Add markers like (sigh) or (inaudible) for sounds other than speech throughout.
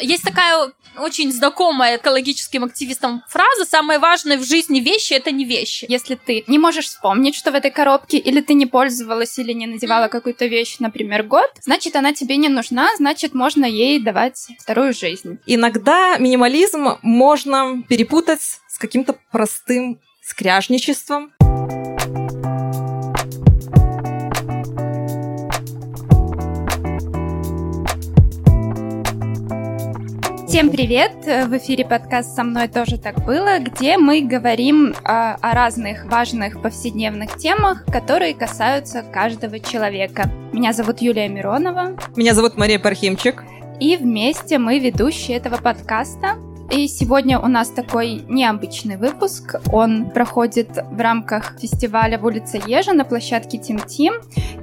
Есть такая очень знакомая экологическим активистам фраза «самое важное в жизни вещи – это не вещи». Если ты не можешь вспомнить, что в этой коробке, или ты не пользовалась, или не надевала какую-то вещь, например, год, значит, она тебе не нужна, значит, можно ей давать вторую жизнь. Иногда минимализм можно перепутать с каким-то простым скряжничеством. Всем привет! В эфире подкаст «Со мной тоже так было», где мы говорим о, о разных важных повседневных темах, которые касаются каждого человека. Меня зовут Юлия Миронова. Меня зовут Мария Пархимчик. И вместе мы ведущие этого подкаста. И сегодня у нас такой необычный выпуск. Он проходит в рамках фестиваля в улице Ежа на площадке Тим Тим.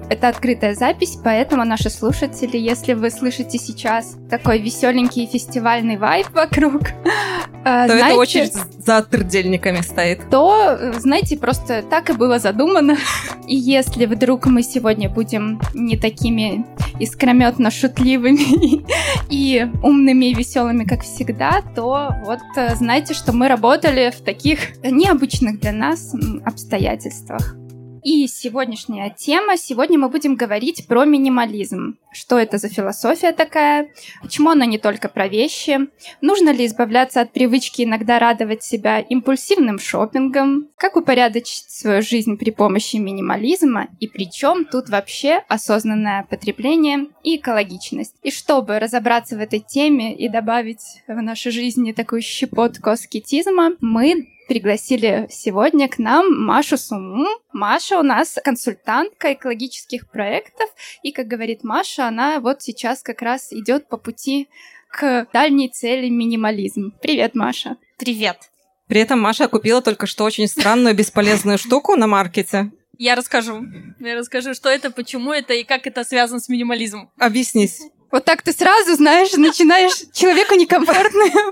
Это открытая запись, поэтому наши слушатели, если вы слышите сейчас такой веселенький фестивальный вайб вокруг, (laughs) то знаете, это очередь за трудельниками стоит. То, знаете, просто так и было задумано. (laughs) И если вдруг мы сегодня будем не такими искрометно шутливыми (laughs) и умными и веселыми, как всегда, то вот э, знаете, что мы работали в таких необычных для нас обстоятельствах. И сегодняшняя тема. Сегодня мы будем говорить про минимализм. Что это за философия такая? Почему она не только про вещи? Нужно ли избавляться от привычки иногда радовать себя импульсивным шопингом? Как упорядочить свою жизнь при помощи минимализма? И причем тут вообще осознанное потребление и экологичность? И чтобы разобраться в этой теме и добавить в нашей жизни такую щепотку аскетизма, мы пригласили сегодня к нам Машу Суму. Маша у нас консультантка экологических проектов, и, как говорит Маша, она вот сейчас как раз идет по пути к дальней цели минимализм. Привет, Маша. Привет. При этом Маша купила только что очень странную бесполезную штуку на маркете. Я расскажу. Я расскажу, что это, почему это и как это связано с минимализмом. Объяснись. Вот так ты сразу, знаешь, начинаешь человеку некомфортную (laughs)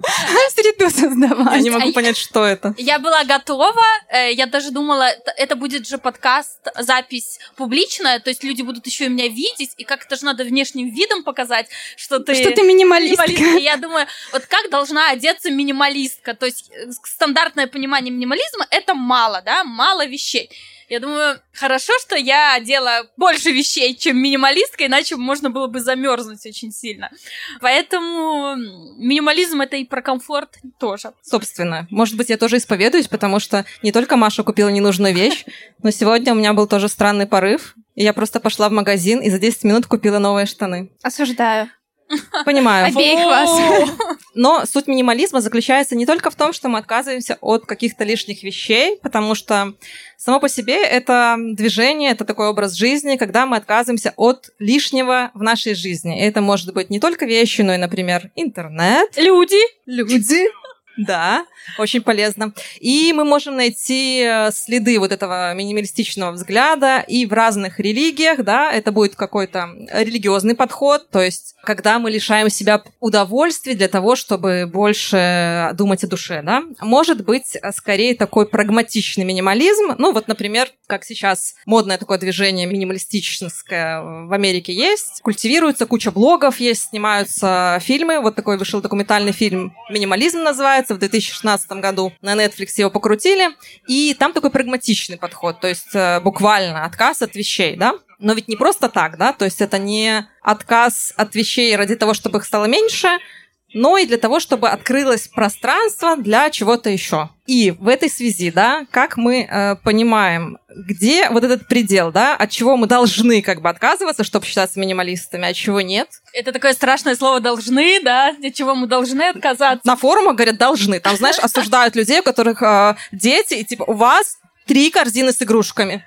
среду создавать. Я не могу понять, что это. Я была готова, э, я даже думала, это будет же подкаст, запись публичная, то есть люди будут еще и меня видеть, и как это же надо внешним видом показать, что ты... Что ты минималистка. минималистка. И я думаю, вот как должна одеться минималистка? То есть э, стандартное понимание минимализма — это мало, да, мало вещей. Я думаю, хорошо, что я одела больше вещей, чем минималистка, иначе можно было бы замерзнуть очень сильно. Поэтому минимализм это и про комфорт тоже. Собственно, может быть, я тоже исповедуюсь, потому что не только Маша купила ненужную вещь, но сегодня у меня был тоже странный порыв. И я просто пошла в магазин и за 10 минут купила новые штаны. Осуждаю. Понимаю. Обеих вас. Но суть минимализма заключается не только в том, что мы отказываемся от каких-то лишних вещей, потому что само по себе это движение, это такой образ жизни, когда мы отказываемся от лишнего в нашей жизни. И это может быть не только вещи, но и, например, интернет. Люди. Люди. Да, очень полезно. И мы можем найти э, следы вот этого минималистичного взгляда и в разных религиях, да, это будет какой-то религиозный подход, то есть когда мы лишаем себя удовольствий для того, чтобы больше думать о душе, да. Может быть, э, скорее такой прагматичный минимализм, ну вот, например, как сейчас модное такое движение минималистическое в Америке есть, культивируется куча блогов, есть, снимаются фильмы, вот такой вышел документальный фильм «Минимализм» называется, в 2016 году на Netflix его покрутили, и там такой прагматичный подход, то есть э, буквально отказ от вещей, да? Но ведь не просто так, да, то есть это не отказ от вещей ради того, чтобы их стало меньше, но и для того, чтобы открылось пространство для чего-то еще. И в этой связи, да, как мы э, понимаем, где вот этот предел, да, от чего мы должны как бы отказываться, чтобы считаться минималистами, а от чего нет. Это такое страшное слово «должны», да, от чего мы должны отказаться. На форумах говорят «должны», там, знаешь, осуждают людей, у которых э, дети, и типа у вас три корзины с игрушками.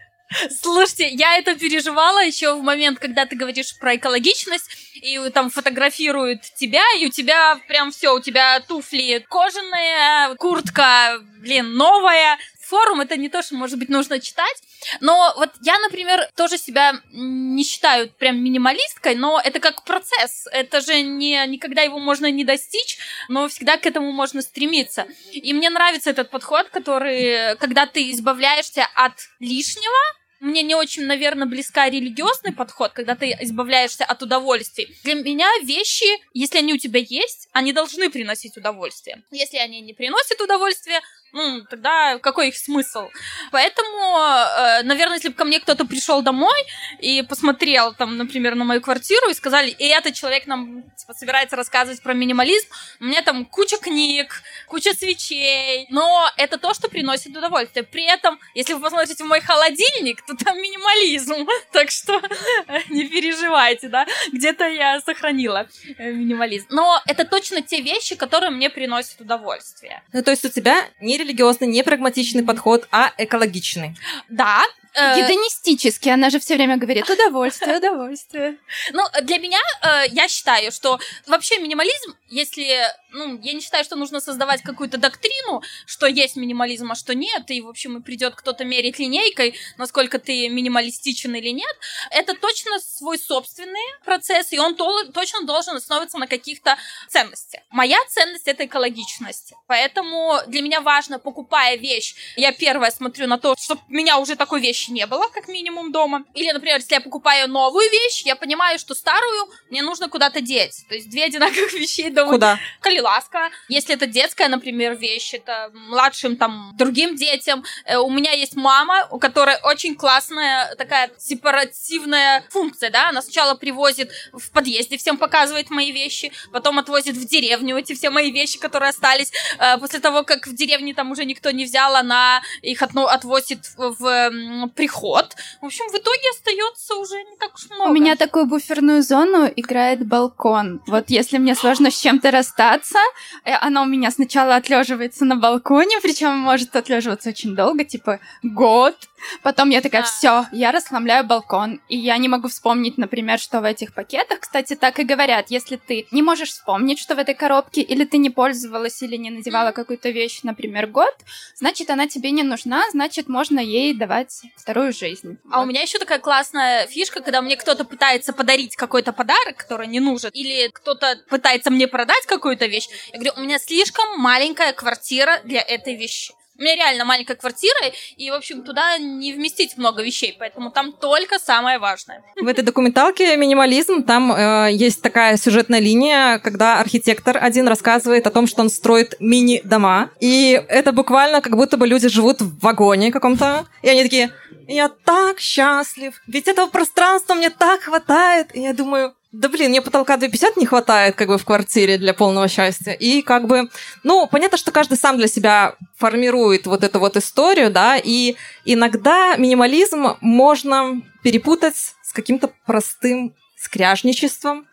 Слушайте, я это переживала еще в момент, когда ты говоришь про экологичность, и там фотографируют тебя, и у тебя прям все, у тебя туфли кожаные, куртка, блин, новая. Форум это не то, что, может быть, нужно читать, но вот я, например, тоже себя не считаю прям минималисткой, но это как процесс. Это же не, никогда его можно не достичь, но всегда к этому можно стремиться. И мне нравится этот подход, который, когда ты избавляешься от лишнего, Мне не очень, наверное, близка религиозный подход, когда ты избавляешься от удовольствий. Для меня вещи, если они у тебя есть, они должны приносить удовольствие. Если они не приносят удовольствия, ну, тогда какой их смысл? Поэтому, э, наверное, если бы ко мне кто-то пришел домой и посмотрел, там, например, на мою квартиру и сказали, и этот человек нам типа, собирается рассказывать про минимализм, у меня там куча книг, куча свечей, но это то, что приносит удовольствие. При этом, если вы посмотрите в мой холодильник, то там минимализм, (laughs) так что (laughs) не переживайте, да, где-то я сохранила э, минимализм. Но это точно те вещи, которые мне приносят удовольствие. Ну, то есть у тебя не религиозный, не прагматичный подход, а экологичный. Да, Э, Гедонистически, она же все время говорит удовольствие, удовольствие. (laughs) Ну, для меня, э, я считаю, что вообще минимализм, если, ну, я не считаю, что нужно создавать какую-то доктрину, что есть минимализм, а что нет, и, в общем, и придет кто-то мерить линейкой, насколько ты минималистичен или нет, это точно свой собственный процесс, и он то, точно должен основываться на каких-то ценностях. Моя ценность — это экологичность, поэтому для меня важно, покупая вещь, я первое смотрю на то, чтобы меня уже такой вещи не было, как минимум, дома. Или, например, если я покупаю новую вещь, я понимаю, что старую мне нужно куда-то деть. То есть две одинаковых (laughs) вещей дома. Куда? Калиласка. Если это детская, например, вещь, это младшим, там, другим детям. Э, у меня есть мама, у которой очень классная такая сепаративная функция, да, она сначала привозит в подъезде, всем показывает мои вещи, потом отвозит в деревню эти все мои вещи, которые остались. Э, после того, как в деревне там уже никто не взял, она их отвозит в приход. В общем, в итоге остается уже не так уж много. У меня такую буферную зону играет балкон. Вот если мне сложно с чем-то расстаться, э, она у меня сначала отлеживается на балконе, причем может отлеживаться очень долго, типа год. Потом я такая, все, я расхламляю балкон. И я не могу вспомнить, например, что в этих пакетах. Кстати, так и говорят, если ты не можешь вспомнить, что в этой коробке, или ты не пользовалась, или не надевала какую-то вещь, например, год, значит, она тебе не нужна, значит, можно ей давать вторую жизнь. А вот. у меня еще такая классная фишка, когда мне кто-то пытается подарить какой-то подарок, который не нужен, или кто-то пытается мне продать какую-то вещь, я говорю, у меня слишком маленькая квартира для этой вещи. У меня реально маленькая квартира, и, в общем, туда не вместить много вещей, поэтому там только самое важное. В этой документалке «Минимализм» там э, есть такая сюжетная линия, когда архитектор один рассказывает о том, что он строит мини-дома, и это буквально как будто бы люди живут в вагоне каком-то, и они такие «Я так счастлив, ведь этого пространства мне так хватает», и я думаю, да блин, мне потолка 250 не хватает как бы в квартире для полного счастья. И как бы, ну, понятно, что каждый сам для себя формирует вот эту вот историю, да, и иногда минимализм можно перепутать с каким-то простым скряжничеством,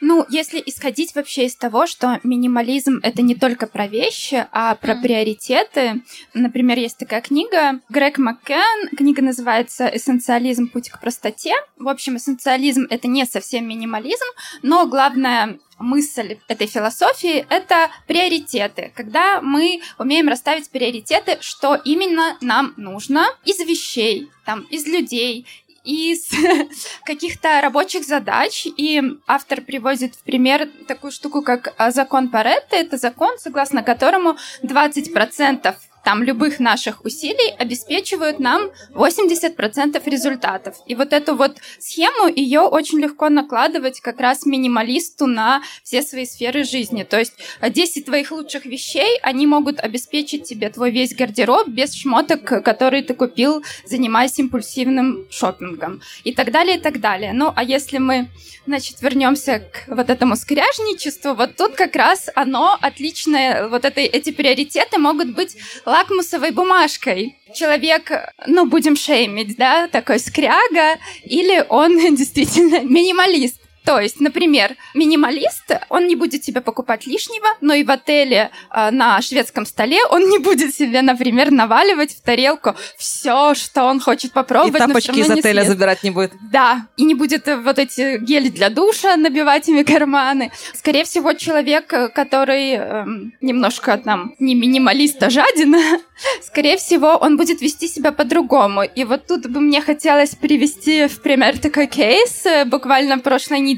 ну, если исходить вообще из того, что минимализм это не только про вещи, а про mm. приоритеты. Например, есть такая книга Грег Маккен, книга называется «Эссенциализм. Путь к простоте». В общем, эссенциализм это не совсем минимализм, но главное мысль этой философии — это приоритеты. Когда мы умеем расставить приоритеты, что именно нам нужно из вещей, там, из людей, из (laughs) каких-то рабочих задач, и автор приводит в пример такую штуку, как а, закон Паретта. Это закон, согласно которому 20% там любых наших усилий обеспечивают нам 80% результатов. И вот эту вот схему, ее очень легко накладывать как раз минималисту на все свои сферы жизни. То есть 10 твоих лучших вещей, они могут обеспечить тебе твой весь гардероб без шмоток, которые ты купил, занимаясь импульсивным шопингом. И так далее, и так далее. Ну, а если мы, значит, вернемся к вот этому скряжничеству, вот тут как раз оно отличное, вот это, эти приоритеты могут быть лакмусовой бумажкой. Человек, ну, будем шеймить, да, такой скряга, или он (laughs) действительно минималист. То есть, например, минималист, он не будет себе покупать лишнего, но и в отеле э, на шведском столе он не будет себе, например, наваливать в тарелку все, что он хочет попробовать. И тапочки из отеля съест. забирать не будет. Да, и не будет э, вот эти гели для душа набивать ими карманы. Скорее всего, человек, э, который э, немножко там не минималист, а жадина, (laughs) скорее всего, он будет вести себя по-другому. И вот тут бы мне хотелось привести в пример такой кейс. Буквально прошлой неделе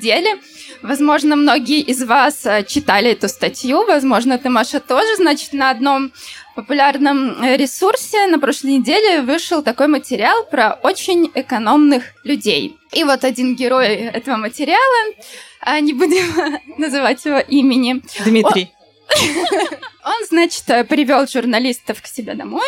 Возможно, многие из вас э, читали эту статью, возможно, ты, Маша, тоже. Значит, на одном популярном э, ресурсе на прошлой неделе вышел такой материал про очень экономных людей. И вот один герой этого материала, а не будем (laughs) называть его имени. Дмитрий. Он, (laughs) он значит, привел журналистов к себе домой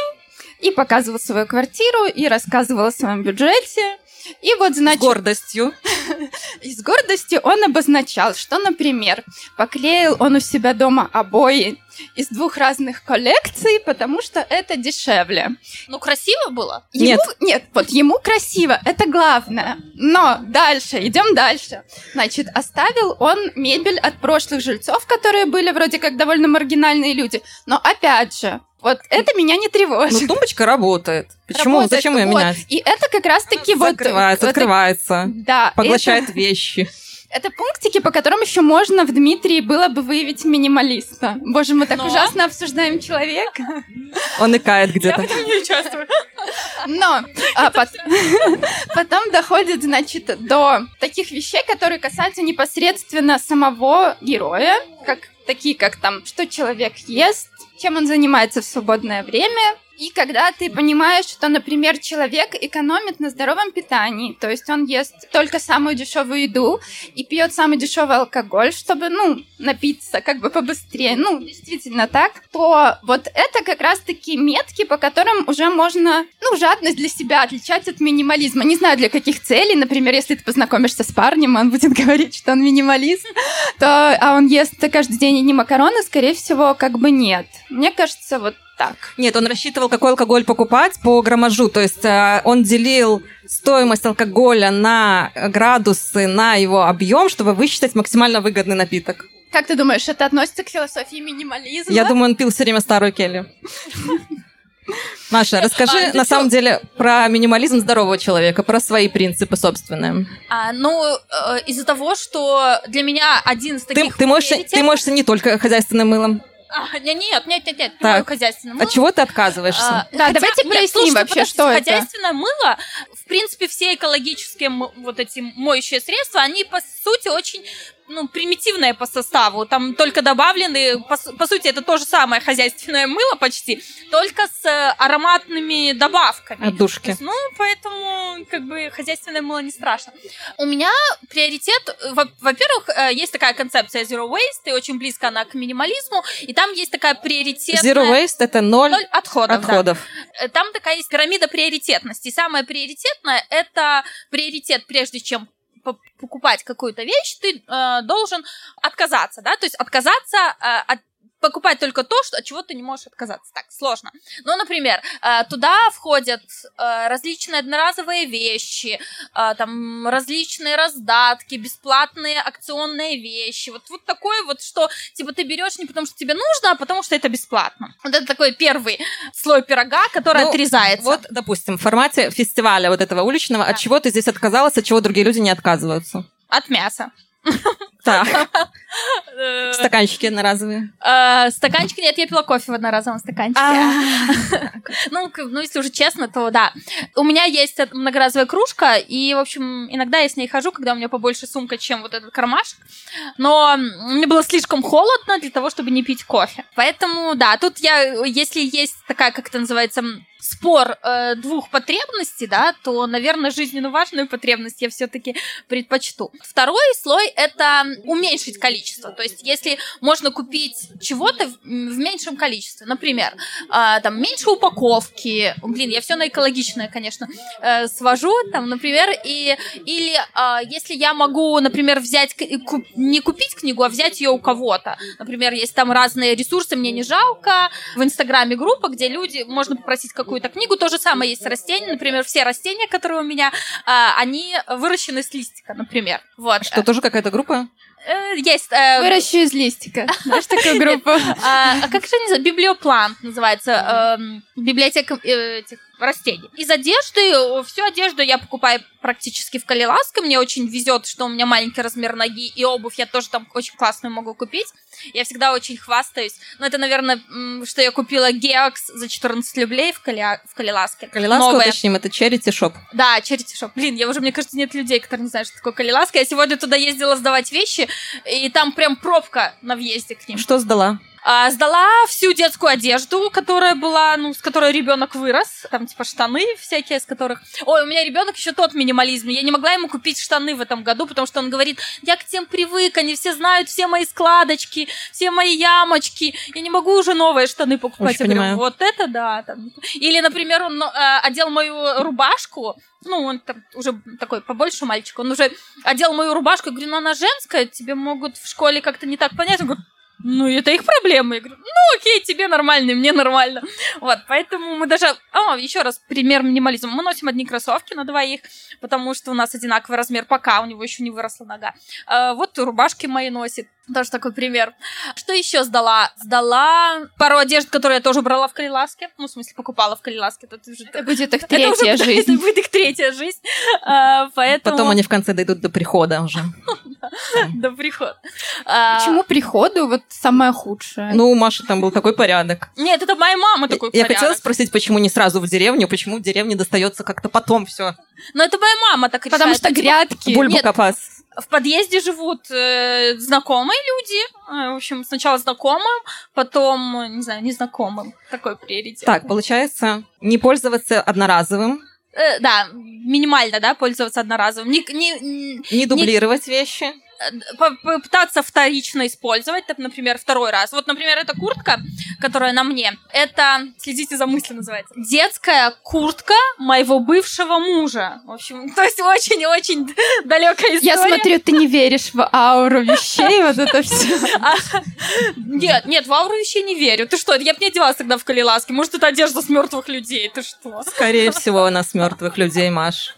и показывал свою квартиру, и рассказывал о своем бюджете. И вот, значит... С гордостью. (laughs) И с гордостью он обозначал, что, например, поклеил он у себя дома обои из двух разных коллекций, потому что это дешевле. Ну, красиво было? Ему, нет. Нет, вот ему красиво, это главное. Но дальше, идем дальше. Значит, оставил он мебель от прошлых жильцов, которые были вроде как довольно маргинальные люди. Но опять же, вот это меня не тревожит. Ну, тумбочка работает. Почему? Работает, Зачем ее вот. менять? И это как раз-таки вот... Закрывается, вот, открывается. Да. Поглощает это, (laughs) вещи. это пунктики, по которым еще можно в Дмитрии было бы выявить минималиста. Боже, мы так Но. ужасно обсуждаем человека. Он икает где-то. не участвую. Но а, пот- (laughs) потом доходит, значит, до таких вещей, которые касаются непосредственно самого героя, как такие, как там, что человек ест, чем он занимается в свободное время. И когда ты понимаешь, что, например, человек экономит на здоровом питании, то есть он ест только самую дешевую еду и пьет самый дешевый алкоголь, чтобы, ну, напиться как бы побыстрее, ну, действительно так, то вот это как раз-таки метки, по которым уже можно, ну, жадность для себя отличать от минимализма. Не знаю, для каких целей, например, если ты познакомишься с парнем, он будет (laughs) говорить, что он минималист, то, а он ест каждый день не макароны, скорее всего, как бы нет. Мне кажется, вот так. Нет, он рассчитывал, какой алкоголь покупать по граммажу. То есть э, он делил стоимость алкоголя на градусы, на его объем, чтобы высчитать максимально выгодный напиток. Как ты думаешь, это относится к философии минимализма? Я думаю, он пил все время старую Келли. (laughs) Маша, расскажи А, ты на самом деле про минимализм здорового человека, про свои принципы собственные. А, ну, э, из-за того, что для меня один из Ты, таких ты, можешь, приоритетов- ты можешь не только хозяйственным мылом. А, не- нет, нет, нет, нет, Так. хозяйственное От чего ты отказываешься? А, Да, давайте проясним слушайте, вообще, что это. Хозяйственное мыло, в принципе, все экологические вот эти моющие средства, они, по сути, очень ну, примитивные по составу. Там только добавлены, по, по сути, это то же самое хозяйственное мыло почти, только с э, ароматными добавками. Отдушки. есть, ну, поэтому, как бы, хозяйственное мыло не страшно. У меня приоритет, во- во-первых, э, есть такая концепция Zero Waste, и очень близко она к минимализму, и там есть такая приоритетная... Zero waste – это ноль, Ноль отходов, да. отходов. Э, Там такая есть пирамида приоритетности. И самое приоритетное – это приоритет, прежде чем покупать какую-то вещь, ты э, должен отказаться, да, то есть отказаться э, от покупать только то, что, от чего ты не можешь отказаться. Так, сложно. Ну, например, э, туда входят э, различные одноразовые вещи, э, там различные раздатки, бесплатные акционные вещи. Вот, вот такое вот, что типа ты берешь не потому, что тебе нужно, а потому, что это бесплатно. Вот это такой первый слой пирога, который Ну, отрезается. Вот, допустим, в формате фестиваля вот этого уличного, Да. от чего ты здесь отказалась, от чего другие люди не отказываются? От мяса. Так, (laughs) стаканчики одноразовые. э, Стаканчик, нет, я пила кофе в одноразовом стаканчике. А. (laughs) Ну, ну, если уже честно, то да. У меня есть многоразовая кружка, и, в общем, иногда я с ней хожу, когда у меня побольше сумка, чем вот этот кармашек. Но мне было слишком холодно для того, чтобы не пить кофе. Поэтому, да, тут я, если есть такая, как это называется, спор э, двух потребностей, да, то, наверное, жизненно важную потребность я все-таки предпочту. Второй слой это уменьшить количество. То есть, если можно купить чего-то в, в меньшем количестве, например, а, там меньше упаковки. Блин, я все на экологичное, конечно, э, свожу, там, например, и или а, если я могу, например, взять к- и ку- не купить книгу, а взять ее у кого-то. Например, есть там разные ресурсы, мне не жалко. В Инстаграме группа, где люди можно попросить какую-то книгу. То же самое есть с растениями. Например, все растения, которые у меня, а, они выращены с листика, например. Вот. Что, тоже какая-то группа? Э, Есть. э, Выращу из листика. Знаешь такую группу? (laughs) а, а как же они называются? Библиоплант называется. эм, библиотека э, этих растений. Из одежды, всю одежду я покупаю практически в Калиласке. Мне очень везет, что у меня маленький размер ноги, и обувь я тоже там очень классную могу купить. Я всегда очень хвастаюсь. Но это, наверное, что я купила Геокс за 14 рублей в, Кали... в Калиласке. Калиласка, Новая. уточним, это Charity Shop. Да, Charity Shop. Блин, я уже, мне кажется, нет людей, которые не знают, что такое Калиласка. Я сегодня туда ездила сдавать вещи, и там прям пробка на въезде к ним. Что сдала? А, сдала всю детскую одежду, которая была, ну, с которой ребенок вырос. Там, типа, штаны всякие, с которых... Ой, у меня ребенок еще тот минимализм. Я не могла ему купить штаны в этом году, потому что он говорит, я к тем привык, они все знают все мои складочки, все мои ямочки. Я не могу уже новые штаны покупать. Очень я понимаю. говорю, вот это да. Там. Или, например, он э, одел мою рубашку, ну, он там уже такой побольше мальчик, он уже одел мою рубашку, я говорю, ну, она женская, тебе могут в школе как-то не так понять. Он говорит, ну, это их проблемы. Я говорю, ну, окей, тебе нормально, мне нормально. Вот, поэтому мы даже... А, еще раз, пример минимализма. Мы носим одни кроссовки на двоих, потому что у нас одинаковый размер, пока у него еще не выросла нога. А, вот рубашки мои носит. Тоже такой пример. Что еще сдала? Сдала пару одежд, которые я тоже брала в Калиласке. Ну, в смысле, покупала в Калиласке. Это, уже... это будет их (laughs) третья это уже, жизнь. (laughs) Это будет их третья жизнь. А, поэтому... Потом они в конце дойдут до прихода уже. (laughs) До прихода. Почему приходу вот самое худшее? Ну, у Маши там был такой порядок. Нет, это моя мама такой порядок. Я хотела спросить, почему не сразу в деревню, почему в деревне достается как-то потом все. Но это моя мама так Потому что грядки. Бульбу копас в подъезде живут э, знакомые люди. Э, в общем, сначала знакомым, потом, не знаю, незнакомым. Такой приоритет. Так, получается, не пользоваться одноразовым. Э, да, минимально, да, пользоваться одноразовым. Не, не, не дублировать не... вещи попытаться вторично использовать, так, например, второй раз. Вот, например, эта куртка, которая на мне, это, следите за мыслью называется, детская куртка моего бывшего мужа. В общем, (laughs) то есть очень-очень далекая история. Я смотрю, ты не веришь в ауру вещей, вот это все. А, нет, нет, в ауру вещей не верю. Ты что, я бы не одевалась тогда в Калиласке. Может, это одежда с мертвых людей, ты что? Скорее всего, она с мертвых людей, Маш.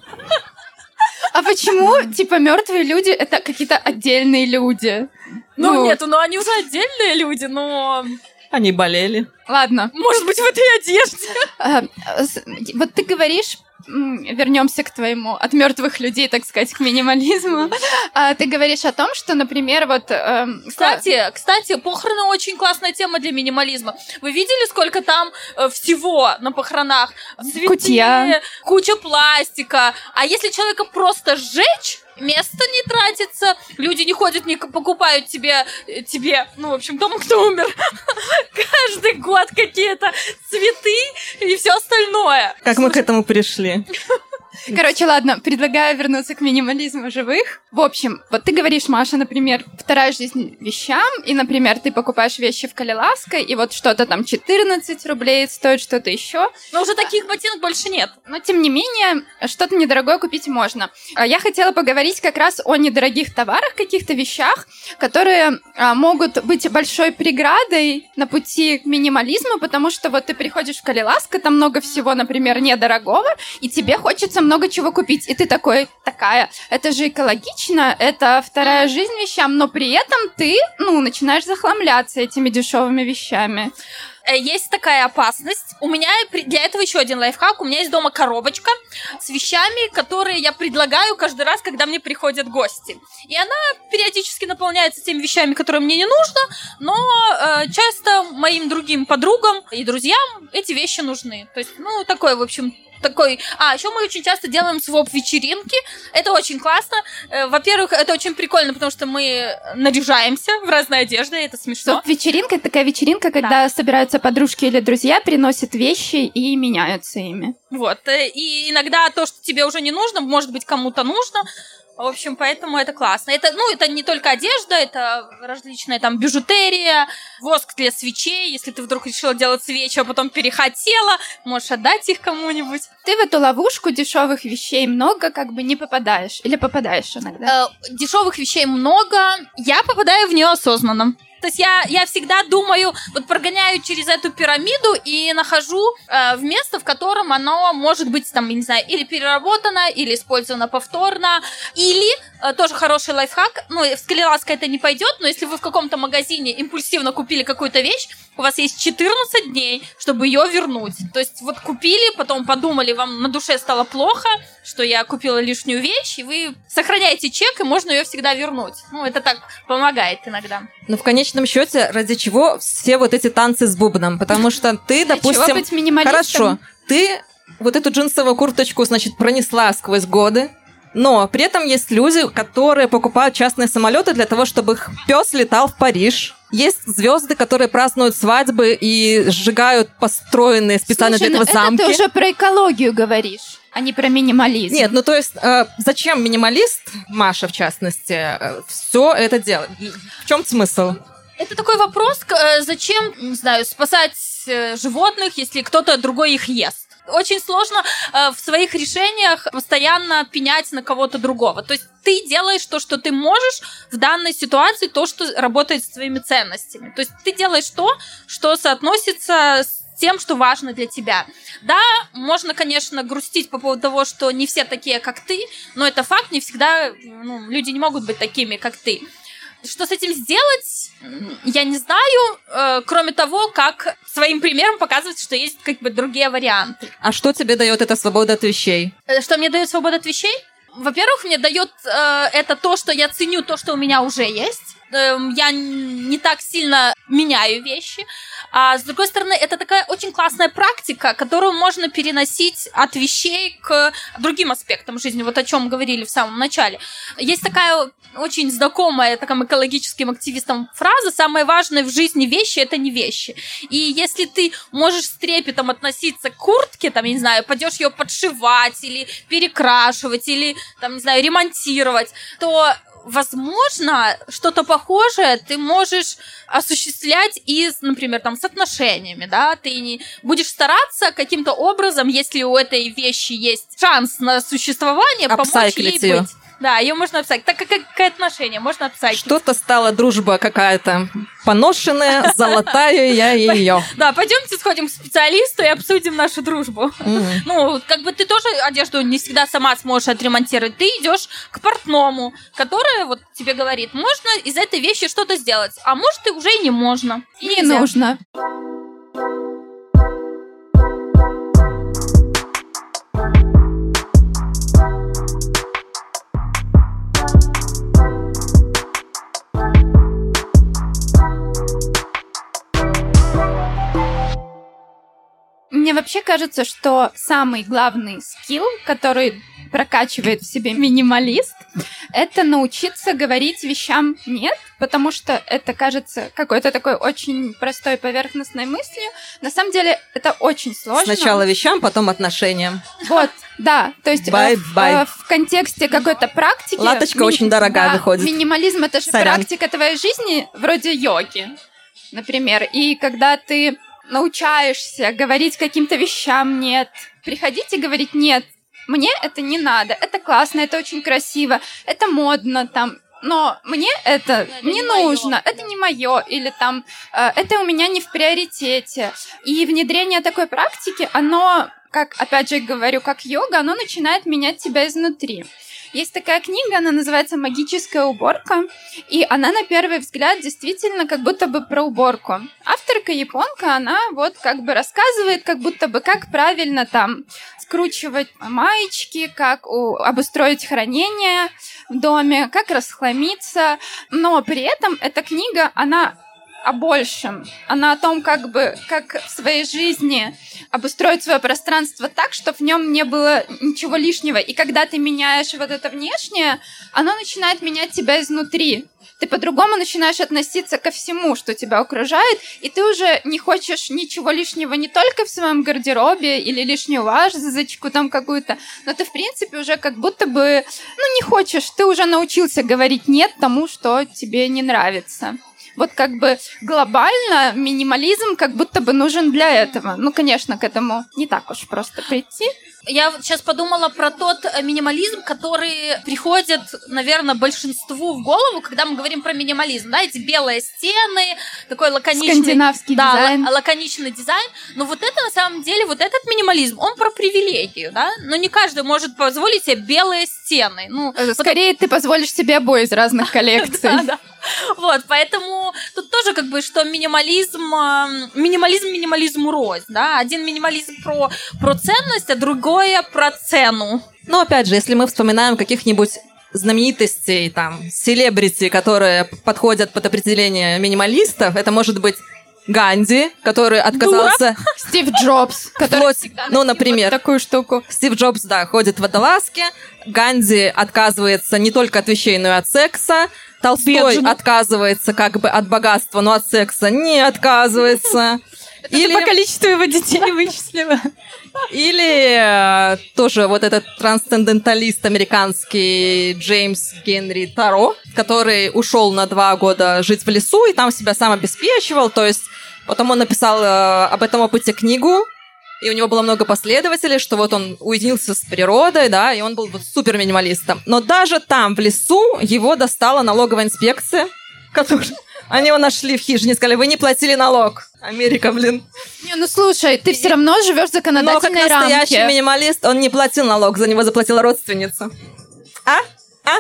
А почему, типа, мертвые люди это какие-то отдельные люди? Ну, ну нет, ну они уже отдельные люди, но... Они болели. Ладно. Может быть, в этой одежде. А, вот ты говоришь вернемся к твоему от мертвых людей, так сказать, к минимализму. А, ты говоришь о том, что, например, вот... Э, кстати, к... кстати, похороны очень классная тема для минимализма. Вы видели, сколько там э, всего на похоронах? Цветы, Кутья. куча пластика. А если человека просто сжечь, место не тратится, люди не ходят, не покупают тебе, э, тебе, ну, в общем, тому, кто умер, (laughs) каждый год какие-то цветы и все остальное. Как мы к этому пришли? Короче, ладно, предлагаю вернуться к минимализму живых. В общем, вот ты говоришь, Маша, например, вторая жизнь вещам, и, например, ты покупаешь вещи в Калиласко, и вот что-то там 14 рублей стоит, что-то еще. Но уже таких ботинок больше нет. Но, тем не менее, что-то недорогое купить можно. А я хотела поговорить как раз о недорогих товарах, каких-то вещах, которые а, могут быть большой преградой на пути к минимализму, потому что вот ты приходишь в Калиласко, там много всего, например, недорогого, и тебе хочется много чего купить. И ты такой, такая, это же экологично, это вторая жизнь вещам, но при этом ты, ну, начинаешь захламляться этими дешевыми вещами э, есть такая опасность. У меня для этого еще один лайфхак. У меня есть дома коробочка с вещами, которые я предлагаю каждый раз, когда мне приходят гости. И она периодически наполняется теми вещами, которые мне не нужно, но э, часто моим другим подругам и друзьям эти вещи нужны. То есть, ну, такое, в общем, такой... А, еще мы очень часто делаем своп-вечеринки. Это очень классно. Э, во-первых, это очень прикольно, потому что мы наряжаемся в разные одежды, это смешно. Своп-вечеринка — это такая вечеринка, когда да. собираются подружки или друзья, приносят вещи и меняются ими. Вот. Э, и иногда то, что тебе уже не нужно, может быть, кому-то нужно, в общем, поэтому это классно. Это, ну, это не только одежда, это различная там бижутерия, воск для свечей. Если ты вдруг решила делать свечи, а потом перехотела, можешь отдать их кому-нибудь. Ты в эту ловушку дешевых вещей много как бы не попадаешь? Или попадаешь иногда? Э, дешевых вещей много. Я попадаю в нее осознанно. То есть я, я всегда думаю, вот прогоняю через эту пирамиду и нахожу э, в место, в котором оно может быть там, я не знаю, или переработано, или использовано повторно, или э, тоже хороший лайфхак, ну, в скалеласка это не пойдет, но если вы в каком-то магазине импульсивно купили какую-то вещь, у вас есть 14 дней, чтобы ее вернуть. То есть вот купили, потом подумали, вам на душе стало плохо, что я купила лишнюю вещь, и вы сохраняете чек, и можно ее всегда вернуть. Ну, это так помогает иногда. Но в конечном счете, ради чего все вот эти танцы с бубном? Потому что ты, допустим... Хорошо, ты вот эту джинсовую курточку, значит, пронесла сквозь годы, но при этом есть люди, которые покупают частные самолеты для того, чтобы их пес летал в Париж. Есть звезды, которые празднуют свадьбы и сжигают построенные специально Слушай, для ну этого замки. это ты уже про экологию говоришь, а не про минимализм. Нет, ну то есть, э, зачем минималист, Маша в частности, все это делает? В чем смысл? Это такой вопрос, э, зачем, не знаю, спасать э, животных, если кто-то другой их ест? Очень сложно э, в своих решениях постоянно пенять на кого-то другого. То есть ты делаешь то, что ты можешь в данной ситуации, то, что работает с твоими ценностями. То есть ты делаешь то, что соотносится с тем, что важно для тебя. Да, можно, конечно, грустить по поводу того, что не все такие, как ты, но это факт, не всегда ну, люди не могут быть такими, как ты. Что с этим сделать, я не знаю, э, кроме того, как своим примером показывать, что есть как бы другие варианты. А что тебе дает эта свобода от вещей? Э, Что мне дает свобода от вещей? Во-первых, мне дает э, это то, что я ценю то, что у меня уже есть. Эм, я не так сильно меняю вещи. А с другой стороны, это такая очень классная практика, которую можно переносить от вещей к другим аспектам жизни, вот о чем говорили в самом начале. Есть такая очень знакомая таким экологическим активистам фраза «самое важное в жизни вещи – это не вещи». И если ты можешь с трепетом относиться к куртке, там, я не знаю, пойдешь ее подшивать или перекрашивать, или, там, не знаю, ремонтировать, то возможно, что-то похожее ты можешь осуществлять и, например, там, с отношениями, да, ты не будешь стараться каким-то образом, если у этой вещи есть шанс на существование, помочь ей быть. Да, ее можно обсайклить. Так как какое отношение можно обсайклить. Что-то стала дружба какая-то поношенная, (laughs) золотая я ее. Да, пойдемте сходим к специалисту и обсудим нашу дружбу. Ну, как бы ты тоже одежду не всегда сама сможешь отремонтировать. Ты идешь к портному, который вот тебе говорит, можно из этой вещи что-то сделать, а может и уже и не можно. Не нужно. Мне вообще кажется, что самый главный скилл, который прокачивает в себе минималист, это научиться говорить вещам нет, потому что это кажется какой-то такой очень простой поверхностной мыслью. На самом деле это очень сложно. Сначала вещам, потом отношениям. Вот, да, то есть э, Бай, в, э, в контексте какой-то практики... Латочка очень дорогая да, выходит. Минимализм — это же Сорян. практика твоей жизни, вроде йоги, например. И когда ты научаешься говорить каким-то вещам «нет», приходить и говорить «нет», мне это не надо, это классно, это очень красиво, это модно там, но мне это Это не не моё. нужно, это не мое, или там э, это у меня не в приоритете. И внедрение такой практики, оно, как опять же говорю, как йога, оно начинает менять тебя изнутри. Есть такая книга, она называется «Магическая уборка», и она на первый взгляд действительно как будто бы про уборку. Авторка японка, она вот как бы рассказывает, как будто бы как правильно там скручивать маечки, как у- обустроить хранение в доме, как расхламиться. Но при этом эта книга, она о большем. Она о том, как бы, как в своей жизни обустроить свое пространство так, чтобы в нем не было ничего лишнего. И когда ты меняешь вот это внешнее, оно начинает менять тебя изнутри. Ты по-другому начинаешь относиться ко всему, что тебя окружает, и ты уже не хочешь ничего лишнего не только в своем гардеробе или лишнюю вазочку там какую-то, но ты, в принципе, уже как будто бы, ну, не хочешь, ты уже научился говорить «нет» тому, что тебе не нравится. Вот как бы глобально минимализм как будто бы нужен для этого. Ну, конечно, к этому не так уж просто прийти. Я сейчас подумала про тот э, минимализм, который приходит, наверное, большинству в голову, когда мы говорим про минимализм. Да, эти белые стены, такой лаконичный... Скандинавский да, дизайн. ла- лаконичный дизайн. Но вот это, на самом деле, вот этот минимализм, он про привилегию, да? Но не каждый может позволить себе белые стены. Ну, Э, Скорее, ты позволишь себе обои из разных коллекций. (laughs) да, да. Вот, поэтому тут тоже как бы, что минимализм, минимализм минимализму рознь, да? Один минимализм про, про ценность, а другое про цену. Но опять же, если мы вспоминаем каких-нибудь знаменитостей, там, селебрити, которые подходят под определение минималистов, это может быть Ганди, который отказался... Стив Джобс, который вплоть- ну, например, такую штуку. Стив Джобс, да, ходит в водолазке, Ганди отказывается не только от вещей, но и от секса, Толстой Бедно. отказывается как бы от богатства, но от секса не отказывается. Или... по количеству его детей вычислила. Или э, тоже вот этот трансценденталист американский Джеймс Генри Таро, который ушел на два года жить в лесу и там себя сам обеспечивал. То есть потом он написал э, об этом опыте книгу, и у него было много последователей, что вот он уединился с природой, да, и он был вот супер минималистом. Но даже там, в лесу, его достала налоговая инспекция, которая... Они его нашли в хижине, сказали, вы не платили налог. Америка, блин. Не, ну слушай, ты все равно живешь в Но как законодательной настоящий рамке. минималист, он не платил налог, за него заплатила родственница. А? А?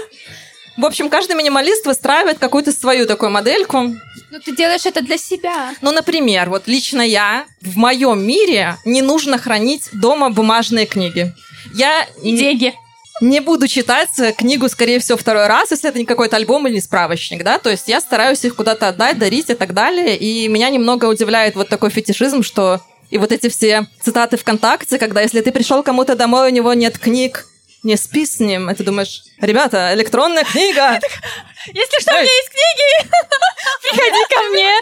В общем, каждый минималист выстраивает какую-то свою такую модельку. Ну ты делаешь это для себя. Ну, например, вот лично я, в моем мире не нужно хранить дома бумажные книги. Я не, Деньги. Не буду читать книгу, скорее всего, второй раз, если это не какой-то альбом или не справочник, да, то есть я стараюсь их куда-то отдать, дарить и так далее, и меня немного удивляет вот такой фетишизм, что и вот эти все цитаты ВКонтакте, когда если ты пришел кому-то домой, у него нет книг, не спи с ним, и ты думаешь, ребята, электронная книга, (laughs) Если что, у меня есть книги, (laughs) Приходи ко мне.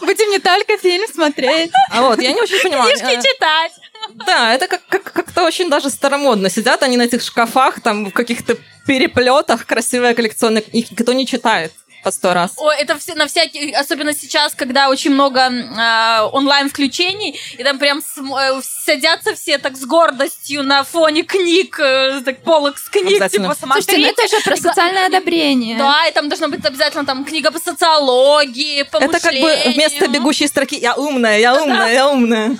Будем не только фильм смотреть. А вот, я не очень понимаю. книжки э, читать. Да, это как- как- как-то очень даже старомодно. Сидят они на этих шкафах, там в каких-то переплетах, красивые коллекционные, их никто не читает по сто раз. О, это все, на всякий, особенно сейчас, когда очень много э, онлайн-включений, и там прям см- э, садятся все так с гордостью на фоне книг, э, так, полок с книг, Обязательно. типа, Слушайте, ну это же про социальное одобрение. Да, и там должна быть обязательно там книга по социологии, по Это как бы мышлению. вместо бегущей строки «Я умная, я умная, я умная».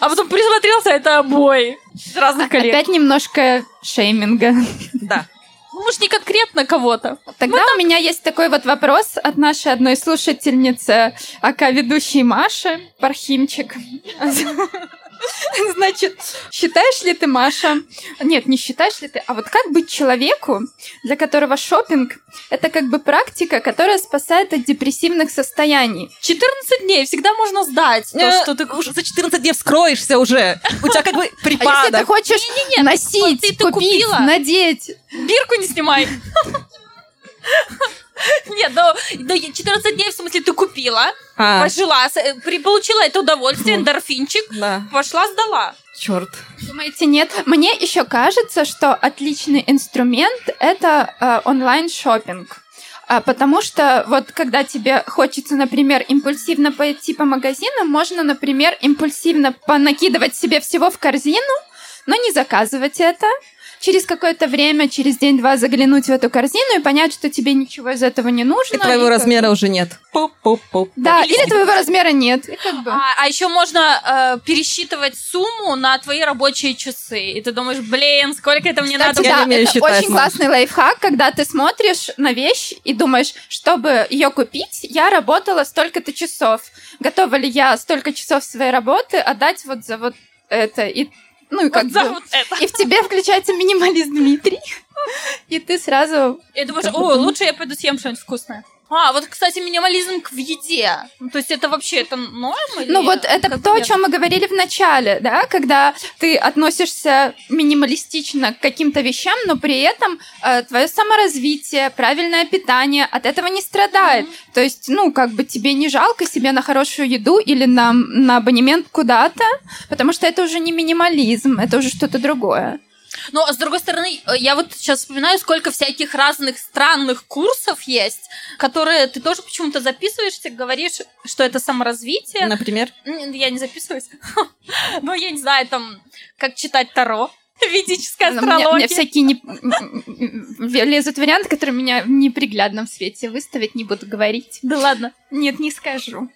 А потом присмотрелся, это обои из разных коллег. Опять немножко шейминга. Да. Ну, может, не конкретно кого-то. Тогда у меня есть такой вот вопрос от нашей одной слушательницы, ака ведущей Маши, Пархимчик. (laughs) Значит, считаешь ли ты, Маша... Нет, не считаешь ли ты, а вот как быть человеку, для которого шопинг это как бы практика, которая спасает от депрессивных состояний? 14 дней всегда можно сдать. То, Э, что ты... уже за 14 дней вскроешься уже. У тебя как бы (laughs) А если ты припадок. хочешь Не-не-не, носить, вот ты- ты купить, купила. надеть, Бирку не снимай. (laughs) Нет, ну, ну, 14 дней, в смысле, ты купила, А, пожила, э, при- получила это удовольствие, эндорфинчик, да. пошла, сдала. Черт. Думаете, нет? Мне еще кажется, что отличный инструмент это э, онлайн-шопинг. А, Потому что вот когда тебе хочется, например, импульсивно пойти по магазинам, можно, например, импульсивно понакидывать себе всего в корзину, но не заказывать это. Через какое-то время, через день-два заглянуть в эту корзину и понять, что тебе ничего из этого не нужно. И твоего как- размера уже нет. Пуп-пуп-пуп. Да, Или- или твоего размера нет. И как бы... А, еще можно э, пересчитывать сумму на твои рабочие часы. И ты думаешь, блин, сколько это мне надо? я да, умею это считать, очень классный лайфхак, когда ты смотришь на вещь и думаешь, чтобы ее купить, я работала столько-то часов. Готова ли я столько часов своей работы отдать вот за вот это? И, ну и как Вот за бы- вот это. И в тебе включается минималист Дмитрий. И ты сразу... Как бы о, думаю. лучше я пойду съем что-нибудь вкусное. А, вот, кстати, минимализм к- в еде. Ну, то есть это вообще это норм? или Ну вот это то, о чем мы говорили в начале, да, когда ты относишься минималистично к каким-то вещам, но при этом э, твое саморазвитие, правильное питание от этого не страдает. То есть, ну, как бы тебе не жалко себе на хорошую еду или на, на абонемент куда-то, потому что это уже не минимализм, это уже что-то другое. Но, с другой стороны, я вот сейчас вспоминаю, сколько всяких разных странных курсов есть, которые ты тоже почему-то записываешься, говоришь, что это саморазвитие. Например? Я не записываюсь. (laughs) Но я не знаю, там, как читать Таро. Ведическая астрология. Мне, мне всякие не... лезут варианты, которые меня в неприглядном свете выставить, не буду говорить. Да ладно. Нет, не скажу.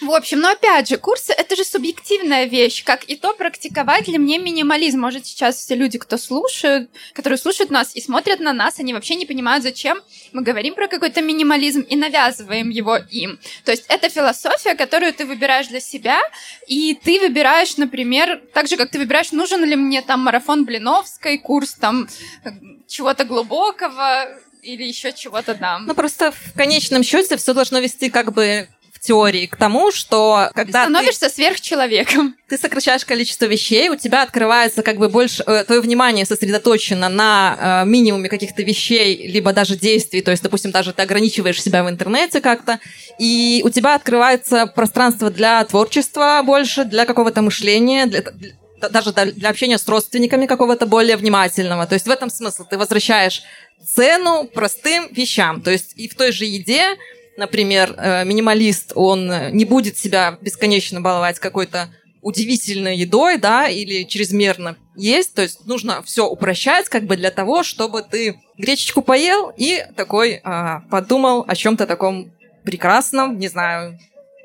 В общем, но опять же, курсы — это же субъективная вещь. Как и то, практиковать ли мне минимализм. Может, сейчас все люди, кто слушают, которые слушают нас и смотрят на нас, они вообще не понимают, зачем мы говорим про какой-то минимализм и навязываем его им. То есть это философия, которую ты выбираешь для себя, и ты выбираешь, например, так же, как ты выбираешь, нужен ли мне там марафон Блиновской, курс там э, чего-то глубокого, или еще чего-то там. Ну, просто в конечном счете все должно вести как бы теории к тому, что когда становишься ты, сверхчеловеком, (laughs) ты сокращаешь количество вещей, у тебя открывается как бы больше, э, твое внимание сосредоточено на э, минимуме каких-то вещей, либо даже действий, то есть, допустим, даже ты ограничиваешь себя в интернете как-то, и у тебя открывается пространство для творчества больше, для какого-то мышления, для, для даже для общения с родственниками какого-то более внимательного. То есть в этом смысл. Ты возвращаешь цену простым вещам. То есть и в той же еде например, э, минималист, он не будет себя бесконечно баловать какой-то удивительной едой, да, или чрезмерно есть, то есть нужно все упрощать, как бы для того, чтобы ты гречечку поел и такой а, подумал о чем-то таком прекрасном, не знаю,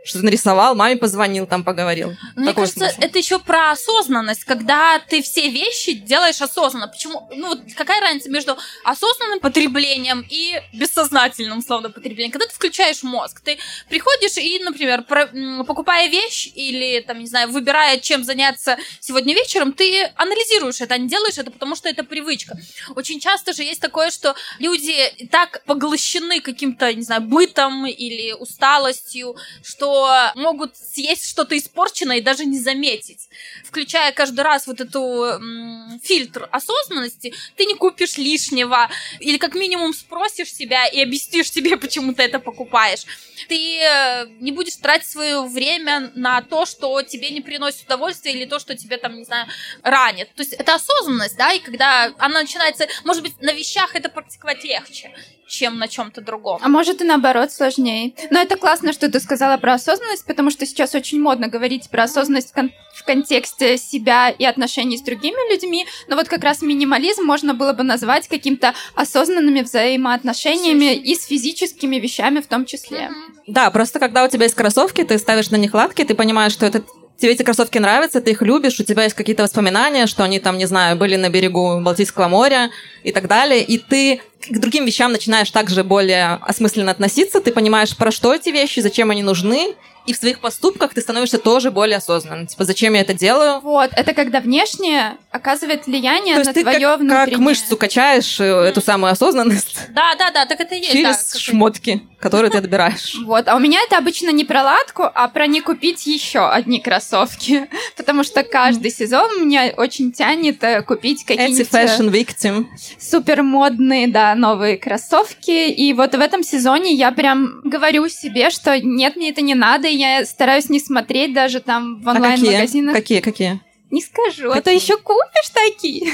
что-то нарисовал, маме позвонил, там поговорил. Мне Такой кажется, смысл. это еще про осознанность, когда ты все вещи делаешь осознанно. Почему? Ну, вот какая разница между осознанным потреблением и бессознательным, условно, потреблением? Когда ты включаешь мозг, ты приходишь и, например, про, покупая вещь или, там, не знаю, выбирая, чем заняться сегодня вечером, ты анализируешь это, а не делаешь это, потому что это привычка. Очень часто же есть такое, что люди так поглощены каким-то, не знаю, бытом или усталостью, что могут съесть что-то испорченное и даже не заметить. Включая каждый раз вот эту м, фильтр осознанности, ты не купишь лишнего, или как минимум спросишь себя и объяснишь себе, почему ты это покупаешь. Ты э, не будешь тратить свое время на то, что тебе не приносит удовольствия, или то, что тебе там, не знаю, ранит. То есть это осознанность, да, и когда она начинается, может быть, на вещах это практиковать легче чем на чем-то другом. А может и наоборот сложнее. Но это классно, что ты сказала про осознанность, потому что сейчас очень модно говорить про осознанность в, кон- в контексте себя и отношений с другими людьми. Но вот как раз минимализм можно было бы назвать каким-то осознанными взаимоотношениями и с физическими вещами в том числе. Да, просто когда у тебя есть кроссовки, ты ставишь на них латки, ты понимаешь, что это тебе эти кроссовки нравятся, ты их любишь, у тебя есть какие-то воспоминания, что они там, не знаю, были на берегу Балтийского моря и так далее, и ты к другим вещам начинаешь также более осмысленно относиться, ты понимаешь, про что эти вещи, зачем они нужны, и в своих поступках ты становишься тоже более осознанным. Типа, зачем я это делаю? Вот, это когда внешнее оказывает влияние То на твое как, внутреннее. как мышцу качаешь mm. эту самую осознанность. Да, да, да, так это и есть. Через да, шмотки, которые ты отбираешь. (laughs) Вот, а у меня это обычно не про ладку, а про не купить еще одни кроссовки. (laughs) Потому что каждый сезон меня очень тянет э, купить какие-нибудь... Эти fashion victim. Супер модные, да, новые кроссовки. И вот в этом сезоне я прям говорю себе, что нет, мне это не надо, я стараюсь не смотреть даже там в онлайн-магазинах. А какие? какие? Какие? Не скажу, какие? а то еще купишь такие.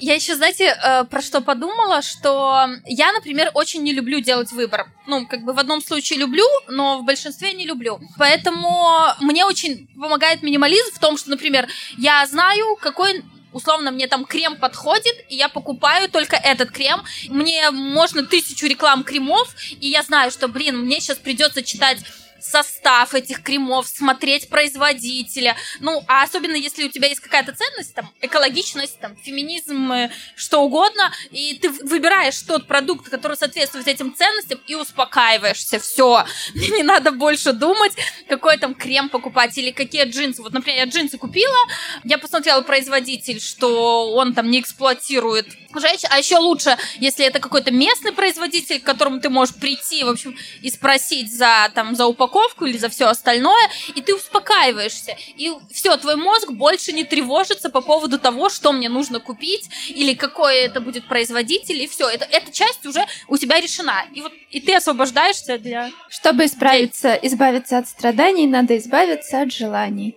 Я еще, знаете, э, про что подумала, что я, например, очень не люблю делать выбор. Ну, как бы в одном случае люблю, но в большинстве не люблю. Поэтому мне очень помогает минимализм в том, что, например, я знаю, какой условно мне там крем подходит, и я покупаю только этот крем. Мне можно тысячу реклам кремов, и я знаю, что, блин, мне сейчас придется читать состав этих кремов, смотреть производителя. Ну, а особенно если у тебя есть какая-то ценность, там, экологичность, там, феминизм, э, что угодно, и ты выбираешь тот продукт, который соответствует этим ценностям, и успокаиваешься. Все, не надо больше думать, какой там крем покупать или какие джинсы. Вот, например, я джинсы купила, я посмотрела производитель, что он там не эксплуатирует женщин, а еще лучше, если это какой-то местный производитель, к которому ты можешь прийти, в общем, и спросить за, там, за упаковку упаковку или за все остальное, и ты успокаиваешься. И все, твой мозг больше не тревожится по поводу того, что мне нужно купить, или какой это будет производитель, и все. Это, эта часть уже у тебя решена. И вот и ты освобождаешься для... Чтобы исправиться, избавиться от страданий, надо избавиться от желаний.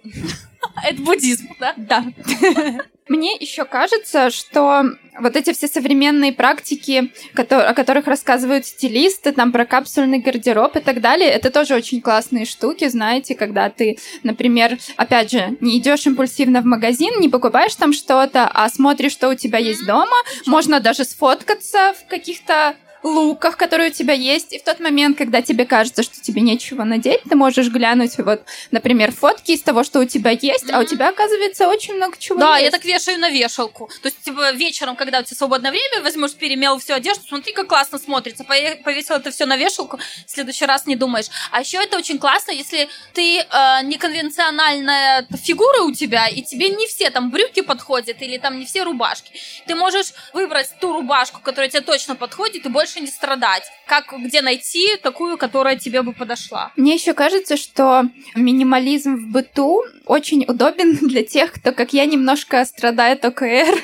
(laughs) Это буддизм, да? Да. (laughs) Мне еще кажется, что вот эти все современные практики, о которых рассказывают стилисты, там про капсульный гардероб и так далее, это тоже очень классные штуки, знаете, когда ты, например, опять же, не идешь импульсивно в магазин, не покупаешь там что-то, а смотришь, что у тебя есть дома, можно даже сфоткаться в каких-то луках, которые у тебя есть, и в тот момент, когда тебе кажется, что тебе нечего надеть, ты можешь глянуть вот, например, фотки из того, что у тебя есть, mm-hmm. а у тебя, оказывается, очень много чего Да, есть. я так вешаю на вешалку. То есть, типа, вечером, когда у тебя свободное время, возьмешь, перемел всю одежду, смотри, как классно смотрится, повесил это все на вешалку, в следующий раз не думаешь. А еще это очень классно, если ты э, неконвенциональная фигура у тебя, и тебе не все там брюки подходят, или там не все рубашки. Ты можешь выбрать ту рубашку, которая тебе точно подходит, и больше больше не страдать. Как, где найти такую, которая тебе бы подошла? Мне еще кажется, что минимализм в быту очень удобен (laughs) для тех, кто, как я, немножко страдает ОКР.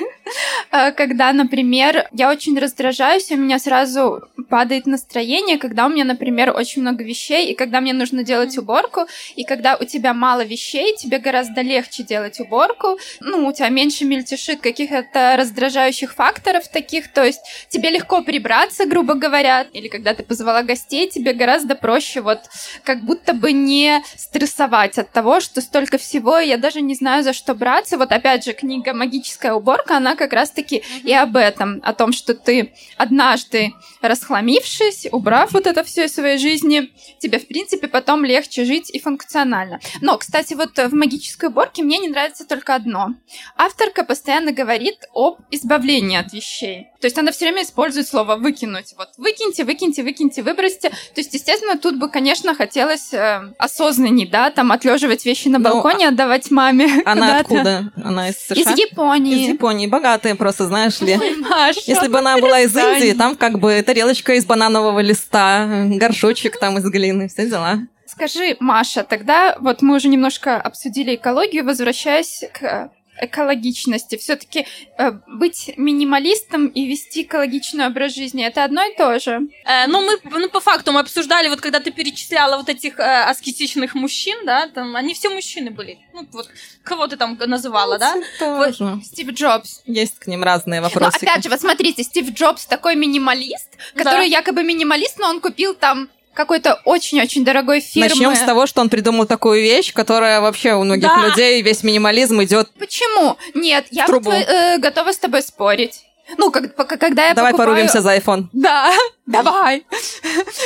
Э, когда, например, я очень раздражаюсь, у меня сразу падает настроение, когда у меня, например, очень много вещей, и когда мне нужно делать уборку, и когда у тебя мало вещей, тебе гораздо легче делать уборку, ну, у тебя меньше мельтешит каких-то раздражающих факторов таких, то есть тебе легко прибраться, грубо говоря, или когда ты позвала гостей, тебе гораздо проще вот как будто бы не стрессовать от того, что столько всего, и я даже не знаю, за что браться. Вот опять же, книга «Магическая уборка», она как раз-таки mm-hmm. и об этом, о том, что ты однажды расхламившись, убрав вот это все из своей жизни, тебе, в принципе, потом легче жить и функционально. Но, кстати, вот в магической уборке мне не нравится только одно. Авторка постоянно говорит об избавлении от вещей. То есть она все время использует слово «выкинуть». Вот выкиньте, выкиньте, выкиньте, выбросьте. То есть, естественно, тут бы, конечно, хотелось э, осознанней, да, там отлеживать вещи на ну, балконе, ну, отдавать маме. Она откуда? Она из США? Из Японии. Из Японии. Богатая просто, знаешь ли. Ой, Маша, Если бы она была из Индии, там как бы тарелочка из бананового листа, горшочек там из глины, все дела. Скажи, Маша, тогда вот мы уже немножко обсудили экологию, возвращаясь к экологичности. Все-таки э, быть минималистом и вести экологичный образ жизни это одно и то же. Э, ну, мы, ну, по факту, мы обсуждали, вот когда ты перечисляла вот этих э, аскетичных мужчин, да, там, они все мужчины были. Ну, вот, кого ты там называла, да? Тоже. Стив Джобс. Есть к ним разные вопросы. Но опять же, вот смотрите, Стив Джобс такой минималист, который да. якобы минималист, но он купил там какой-то очень-очень дорогой фирмы. Начнем с того, что он придумал такую вещь, которая вообще у многих да. людей весь минимализм идет. Почему? Нет, я трубу. Э, готова с тобой спорить. Ну, как, когда я Давай покупаю... порубимся за iPhone. Да, (laughs) давай.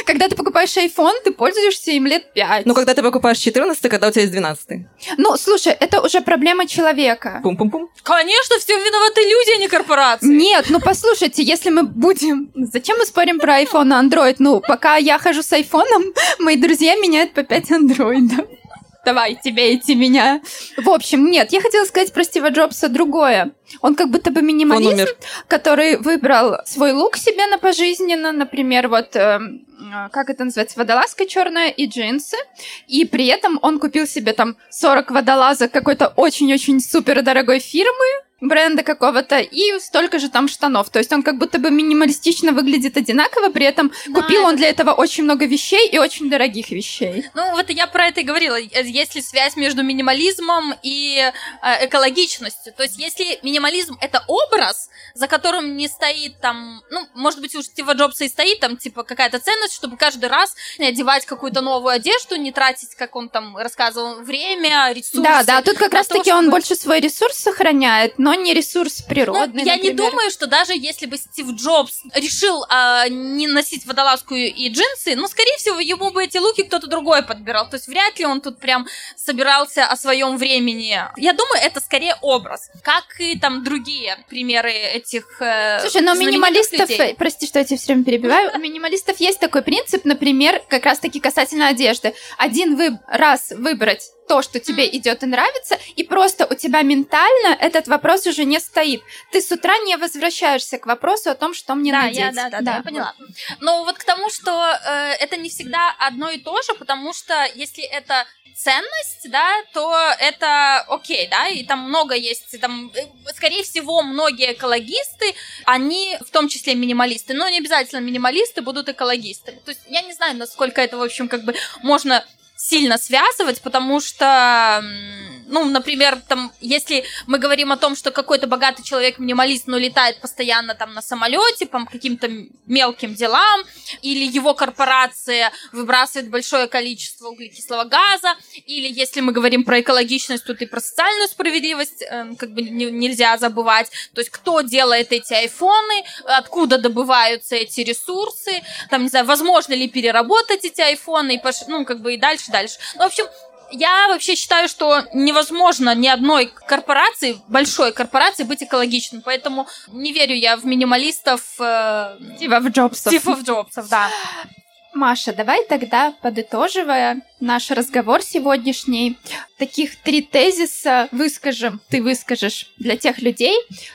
Когда ты покупаешь iPhone, ты пользуешься им лет 5. Ну, когда ты покупаешь 14, когда у тебя есть 12. Ну, слушай, это уже проблема человека. Пум-пум-пум. Конечно, все виноваты люди, а не корпорации. Нет, ну послушайте, если мы будем... Зачем мы спорим про iPhone и Android? Ну, пока я хожу с iPhone, (laughs) мои друзья меняют по 5 андроидов давай, тебе меня. В общем, нет, я хотела сказать про Стива Джобса другое. Он как будто бы минималист, который выбрал свой лук себе на пожизненно, например, вот э, как это называется, водолазка черная и джинсы, и при этом он купил себе там 40 водолазок какой-то очень-очень супер дорогой фирмы, бренда какого-то и столько же там штанов. То есть он как будто бы минималистично выглядит одинаково, при этом да, купил это... он для этого очень много вещей и очень дорогих вещей. Ну вот я про это и говорила. Есть ли связь между минимализмом и э, экологичностью? То есть если минимализм это образ, за которым не стоит там, ну, может быть, у Стива Джобса и стоит там типа какая-то ценность, чтобы каждый раз одевать какую-то новую одежду, не тратить, как он там рассказывал, время, ресурсы. Да, да, тут как раз-таки он больше свой ресурс сохраняет, но не ресурс природный. Ну, я например. не думаю, что даже если бы Стив Джобс решил а, не носить водолазку и джинсы, ну, скорее всего, ему бы эти луки кто-то другой подбирал. То есть вряд ли он тут прям собирался о своем времени. Я думаю, это скорее образ, как и там другие примеры этих. Э, Слушай, но у минималистов, людей. прости, что я тебя все время перебиваю, у минималистов есть такой принцип, например, как раз-таки касательно одежды. Один вы... раз выбрать то, что тебе идет и нравится, и просто у тебя ментально этот вопрос уже не стоит. Ты с утра не возвращаешься к вопросу о том, что мне да, надеть. Я, да, да, да, я поняла. Но вот к тому, что э, это не всегда одно и то же, потому что если это ценность, да, то это окей, да, и там много есть, там, э, скорее всего, многие экологисты, они в том числе минималисты, но не обязательно минималисты будут экологистами. То есть я не знаю, насколько это, в общем, как бы можно сильно связывать, потому что Ну, например, там, если мы говорим о том, что какой-то богатый человек минималист, но летает постоянно там на самолете по каким-то мелким делам, или его корпорация выбрасывает большое количество углекислого газа, или если мы говорим про экологичность, тут и про социальную справедливость э, как бы не, нельзя забывать. То есть кто делает эти айфоны, откуда добываются эти ресурсы, там, не знаю, возможно ли переработать эти айфоны, и пош... ну, как бы и дальше, дальше. Ну, в общем, я вообще считаю, что невозможно ни одной корпорации, большой корпорации быть экологичным, поэтому не верю я в минималистов. Э, Стивов Джобсов. Стивов Джобсов, да. Маша, давай тогда, подытоживая наш разговор сегодняшний, таких три тезиса выскажем, ты выскажешь для тех людей,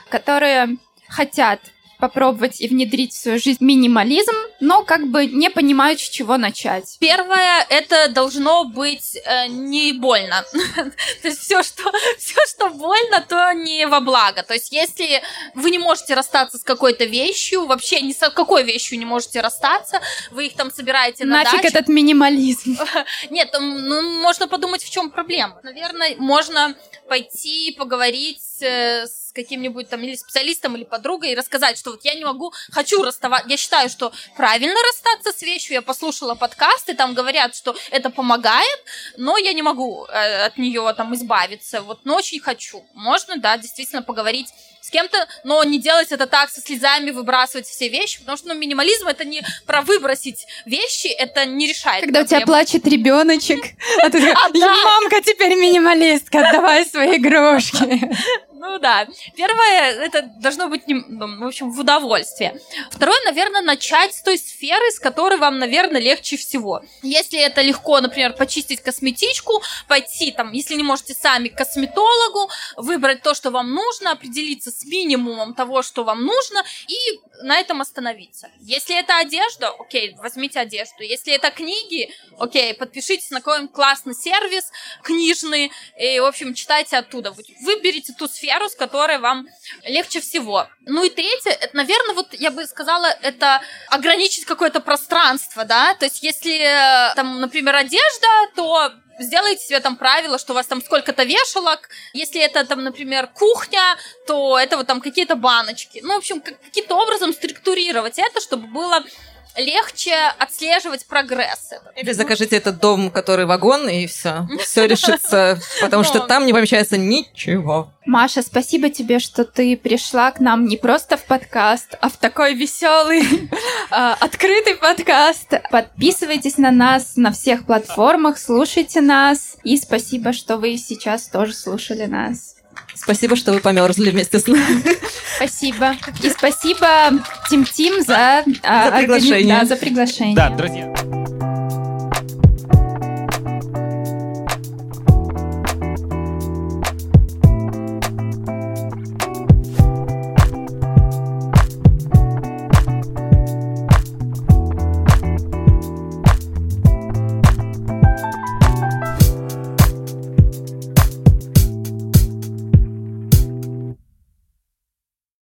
которые хотят попробовать и внедрить в свою жизнь минимализм, но как бы не понимают, с чего начать. Первое, это должно быть э, не больно. (laughs) то есть все что, все, что больно, то не во благо. То есть если вы не можете расстаться с какой-то вещью, вообще ни с какой вещью не можете расстаться, вы их там собираете на Нафиг даче. этот минимализм. (laughs) Нет, ну, можно подумать, в чем проблема. Наверное, можно пойти поговорить э, с с каким-нибудь там или специалистом, или подругой и рассказать, что вот я не могу, хочу расставаться. Я считаю, что правильно расстаться с вещью. Я послушала подкасты, там говорят, что это помогает, но я не могу э, от нее там избавиться. Вот, но очень хочу. Можно, да, действительно поговорить с кем-то, но не делать это так, со слезами выбрасывать все вещи, потому что ну, минимализм это не про выбросить вещи, это не решает. Когда проблему. у тебя плачет ребеночек, а ты (laughs) такая, мамка теперь минималистка, отдавай свои игрушки. (laughs) Ну да. Первое, это должно быть, в общем, в удовольствие. Второе, наверное, начать с той сферы, с которой вам, наверное, легче всего. Если это легко, например, почистить косметичку, пойти там, если не можете сами, к косметологу, выбрать то, что вам нужно, определиться с минимумом того, что вам нужно, и на этом остановиться. Если это одежда, окей, возьмите одежду. Если это книги, окей, подпишитесь на какой-нибудь классный сервис книжный, и, в общем, читайте оттуда. Выберите ту сферу, с которой вам легче всего. Ну и третье, это, наверное, вот я бы сказала, это ограничить какое-то пространство, да, то есть если э, там, например, одежда, то сделайте себе там правило, что у вас там сколько-то вешалок. Если это там, например, кухня, то это вот там какие-то баночки. Ну, в общем, каким-то образом структурировать это, чтобы было легче отслеживать прогресс. Или закажите этот дом, который вагон, и все. Все решится, потому что там не помещается ничего. Маша, спасибо тебе, что ты пришла к нам не просто в подкаст, а в такой веселый, (laughs) а, открытый подкаст. Подписывайтесь на нас на всех платформах, слушайте нас. И спасибо, что вы сейчас тоже слушали нас. Спасибо, что вы померзли вместе с нами. Спасибо. И спасибо Тим Тим за, а, за приглашение. Да, за приглашение. Да, друзья.